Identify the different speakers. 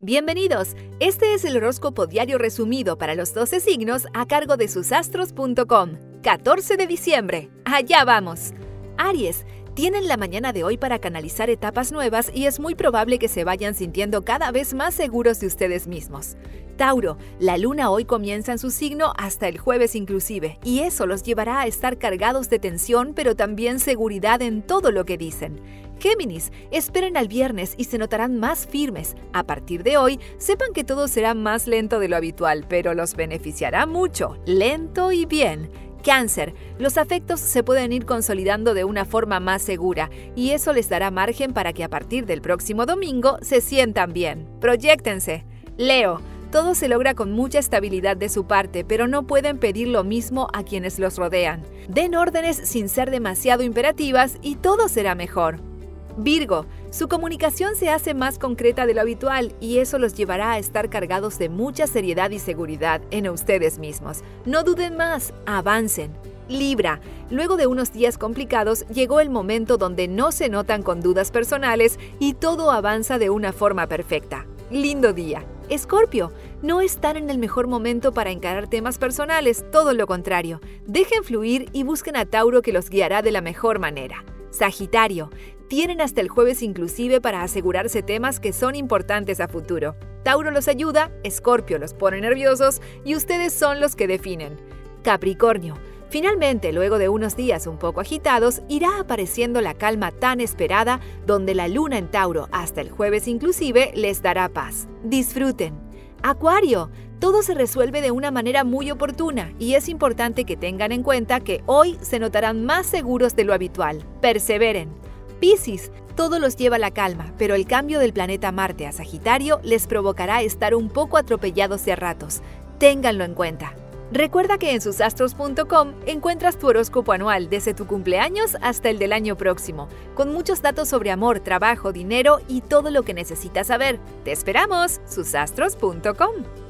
Speaker 1: Bienvenidos. Este es el horóscopo diario resumido para los 12 signos a cargo de susastros.com. 14 de diciembre. Allá vamos. Aries, tienen la mañana de hoy para canalizar etapas nuevas y es muy probable que se vayan sintiendo cada vez más seguros de ustedes mismos. Tauro, la luna hoy comienza en su signo hasta el jueves inclusive, y eso los llevará a estar cargados de tensión pero también seguridad en todo lo que dicen. Géminis, esperen al viernes y se notarán más firmes. A partir de hoy, sepan que todo será más lento de lo habitual, pero los beneficiará mucho, lento y bien. Cáncer, los afectos se pueden ir consolidando de una forma más segura y eso les dará margen para que a partir del próximo domingo se sientan bien. Proyéctense. Leo, todo se logra con mucha estabilidad de su parte, pero no pueden pedir lo mismo a quienes los rodean. Den órdenes sin ser demasiado imperativas y todo será mejor. Virgo, su comunicación se hace más concreta de lo habitual y eso los llevará a estar cargados de mucha seriedad y seguridad en ustedes mismos. No duden más, avancen. Libra, luego de unos días complicados, llegó el momento donde no se notan con dudas personales y todo avanza de una forma perfecta. Lindo día. Escorpio, no están en el mejor momento para encarar temas personales, todo lo contrario. Dejen fluir y busquen a Tauro que los guiará de la mejor manera. Sagitario, tienen hasta el jueves inclusive para asegurarse temas que son importantes a futuro. Tauro los ayuda, Escorpio los pone nerviosos y ustedes son los que definen. Capricornio, Finalmente, luego de unos días un poco agitados, irá apareciendo la calma tan esperada, donde la luna en Tauro, hasta el jueves inclusive, les dará paz. Disfruten. Acuario, todo se resuelve de una manera muy oportuna y es importante que tengan en cuenta que hoy se notarán más seguros de lo habitual. Perseveren. Piscis, todo los lleva a la calma, pero el cambio del planeta Marte a Sagitario les provocará estar un poco atropellados de ratos. Ténganlo en cuenta. Recuerda que en susastros.com encuentras tu horóscopo anual desde tu cumpleaños hasta el del año próximo, con muchos datos sobre amor, trabajo, dinero y todo lo que necesitas saber. ¡Te esperamos! susastros.com